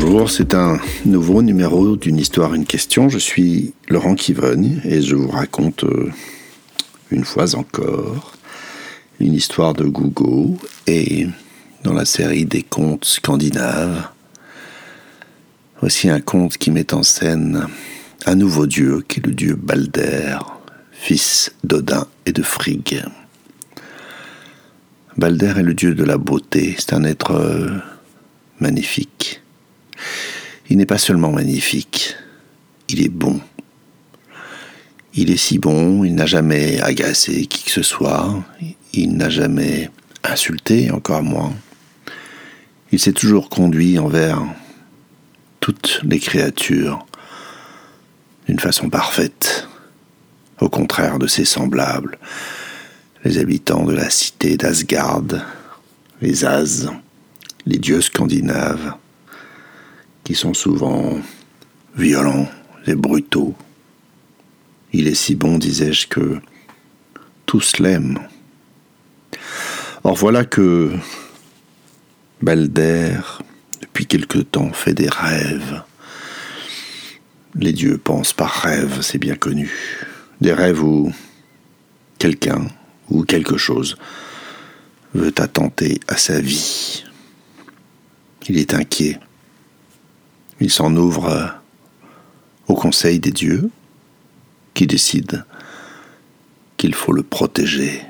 Bonjour, c'est un nouveau numéro d'une histoire, une question. Je suis Laurent Kivogne et je vous raconte euh, une fois encore une histoire de Google et dans la série des contes scandinaves. Voici un conte qui met en scène un nouveau dieu qui est le dieu Balder, fils d'Odin et de Frigg. Balder est le dieu de la beauté, c'est un être euh, magnifique. Il n'est pas seulement magnifique, il est bon. Il est si bon, il n'a jamais agressé qui que ce soit, il n'a jamais insulté, encore moins. Il s'est toujours conduit envers toutes les créatures d'une façon parfaite, au contraire de ses semblables, les habitants de la cité d'Asgard, les As, les dieux scandinaves, qui sont souvent violents et brutaux. Il est si bon, disais-je, que tous l'aiment. Or voilà que Balder, depuis quelque temps, fait des rêves. Les dieux pensent par rêve, c'est bien connu. Des rêves où quelqu'un ou quelque chose veut attenter à sa vie. Il est inquiet. Il s'en ouvre au conseil des dieux qui décident qu'il faut le protéger,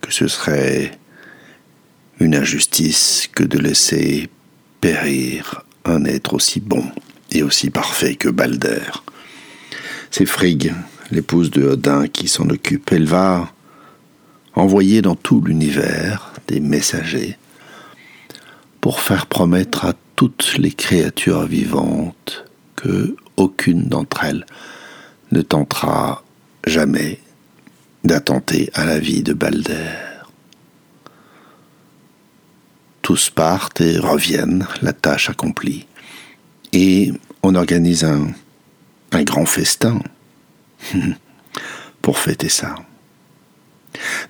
que ce serait une injustice que de laisser périr un être aussi bon et aussi parfait que Balder. C'est Frigg, l'épouse de Odin, qui s'en occupe. Elle va envoyer dans tout l'univers des messagers pour faire promettre à toutes les créatures vivantes que aucune d'entre elles ne tentera jamais d'attenter à la vie de Balder. Tous partent et reviennent, la tâche accomplie. Et on organise un, un grand festin pour fêter ça.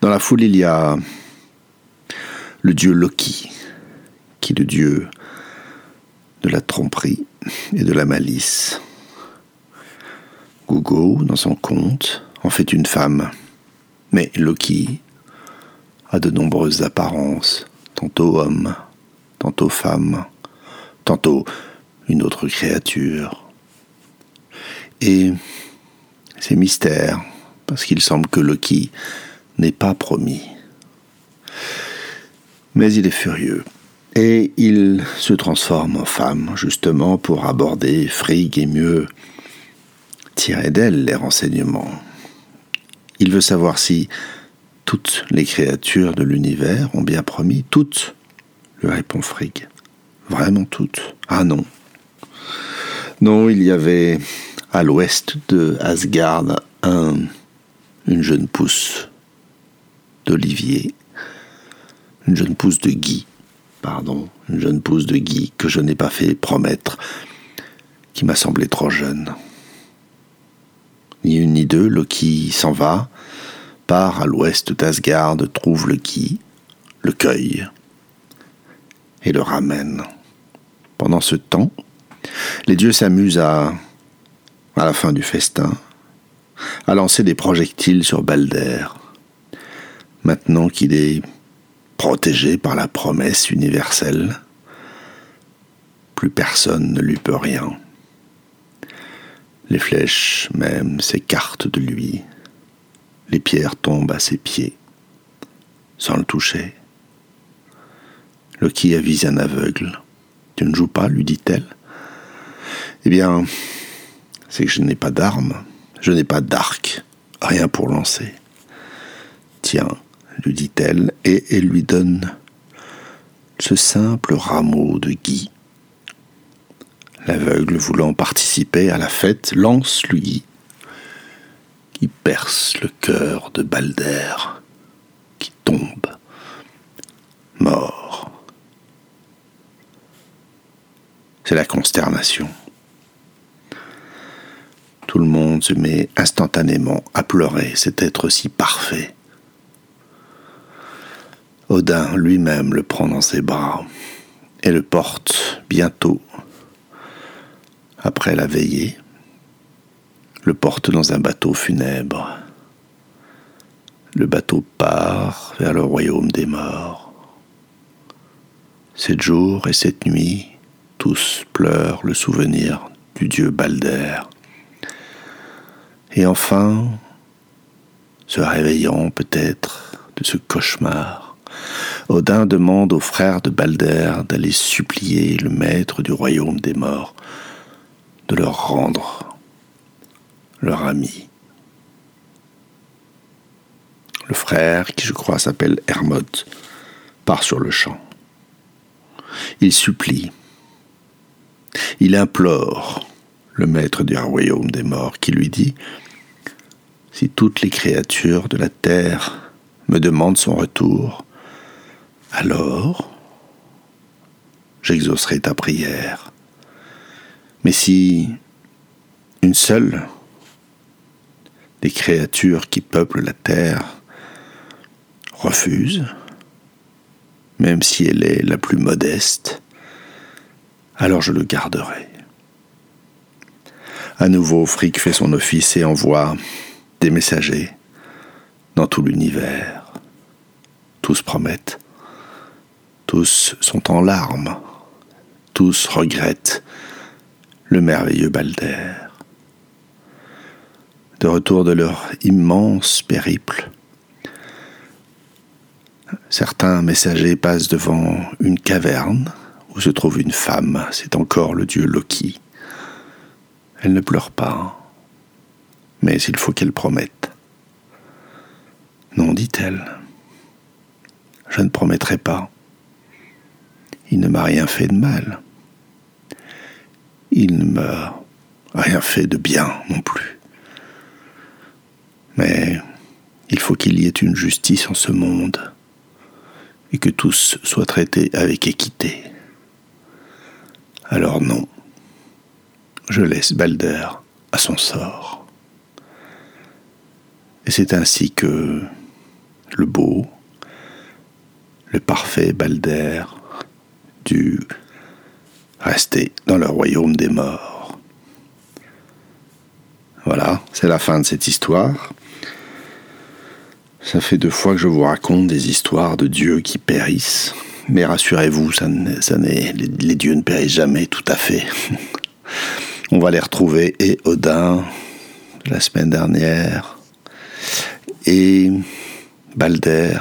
Dans la foule, il y a le dieu Loki, qui est le dieu de la tromperie et de la malice. Google, dans son conte, en fait une femme. Mais Loki a de nombreuses apparences, tantôt homme, tantôt femme, tantôt une autre créature. Et c'est mystère, parce qu'il semble que Loki n'est pas promis. Mais il est furieux. Et il se transforme en femme, justement, pour aborder Frigg et mieux tirer d'elle les renseignements. Il veut savoir si toutes les créatures de l'univers ont bien promis. Toutes, lui répond Frigg. Vraiment toutes? Ah non. Non, il y avait à l'ouest de Asgard un, une jeune pousse d'Olivier, une jeune pousse de Guy, pardon, une jeune pousse de Guy que je n'ai pas fait promettre, qui m'a semblé trop jeune. Ni une ni deux, Loki s'en va, part à l'ouest d'Asgard, trouve le Guy, le cueille et le ramène. Pendant ce temps, les dieux s'amusent à, à la fin du festin, à lancer des projectiles sur Balder, maintenant qu'il est protégé par la promesse universelle, plus personne ne lui peut rien. Les flèches même s'écartent de lui, les pierres tombent à ses pieds, sans le toucher. Loki avise un aveugle. Tu ne joues pas, lui dit-elle. Eh bien, c'est que je n'ai pas d'arme, je n'ai pas d'arc, rien pour lancer. Tiens, lui dit-elle, et elle lui donne ce simple rameau de gui. L'aveugle, voulant participer à la fête, lance le gui, qui perce le cœur de Balder, qui tombe, mort. C'est la consternation. Tout le monde se met instantanément à pleurer cet être si parfait Odin lui-même le prend dans ses bras et le porte bientôt après la veillée, le porte dans un bateau funèbre. Le bateau part vers le royaume des morts. Sept jours et cette nuit, tous pleurent le souvenir du dieu Balder. Et enfin, se réveillant peut-être de ce cauchemar, Odin demande aux frères de Balder d'aller supplier le maître du royaume des morts de leur rendre leur ami. Le frère, qui je crois s'appelle Hermod, part sur le champ. Il supplie, il implore le maître du royaume des morts qui lui dit Si toutes les créatures de la terre me demandent son retour, alors j'exaucerai ta prière. Mais si une seule des créatures qui peuplent la terre refuse, même si elle est la plus modeste, alors je le garderai. À nouveau, Frick fait son office et envoie des messagers dans tout l'univers. Tous promettent, tous sont en larmes, tous regrettent le merveilleux Balder. De retour de leur immense périple, certains messagers passent devant une caverne où se trouve une femme, c'est encore le dieu Loki. Elle ne pleure pas, mais il faut qu'elle promette. Non, dit-elle, je ne promettrai pas. Il ne m'a rien fait de mal. Il ne m'a rien fait de bien non plus. Mais il faut qu'il y ait une justice en ce monde et que tous soient traités avec équité. Alors non, je laisse Balder à son sort. Et c'est ainsi que le beau, le parfait Balder rester dans le royaume des morts. Voilà, c'est la fin de cette histoire. Ça fait deux fois que je vous raconte des histoires de dieux qui périssent. Mais rassurez-vous, les, les dieux ne périssent jamais tout à fait. On va les retrouver et Odin la semaine dernière et Balder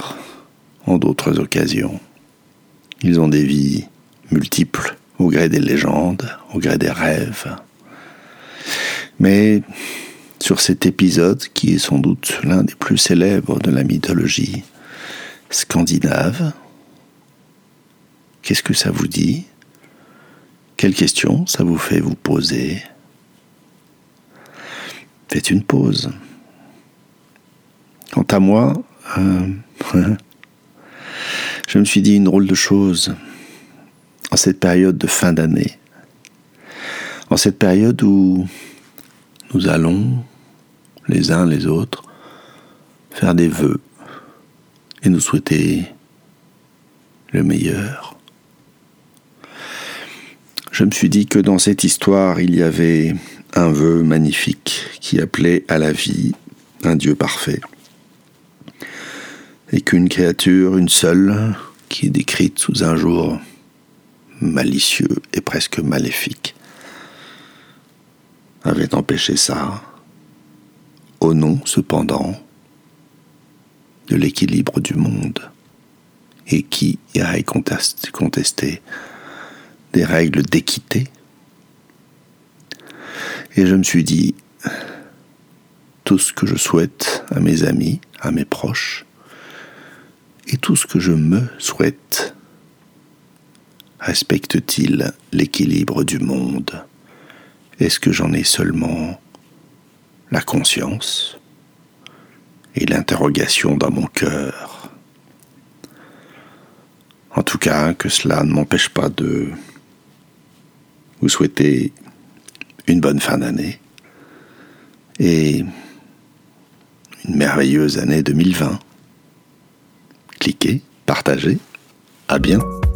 en d'autres occasions. Ils ont des vies multiples au gré des légendes, au gré des rêves. Mais sur cet épisode, qui est sans doute l'un des plus célèbres de la mythologie scandinave, Qu'est-ce que ça vous dit? Quelles questions ça vous fait vous poser? Faites une pause. Quant à moi, euh, je me suis dit une drôle de chose en cette période de fin d'année, en cette période où nous allons, les uns les autres, faire des vœux et nous souhaiter le meilleur je me suis dit que dans cette histoire, il y avait un vœu magnifique qui appelait à la vie un Dieu parfait. Et qu'une créature, une seule, qui est décrite sous un jour malicieux et presque maléfique, avait empêché ça, au nom cependant de l'équilibre du monde, et qui irait contester des règles d'équité. Et je me suis dit, tout ce que je souhaite à mes amis, à mes proches, et tout ce que je me souhaite, respecte-t-il l'équilibre du monde? Est-ce que j'en ai seulement la conscience? Et l'interrogation dans mon cœur En tout cas, que cela ne m'empêche pas de vous souhaitez une bonne fin d'année et une merveilleuse année 2020. Cliquez, partagez, à bientôt.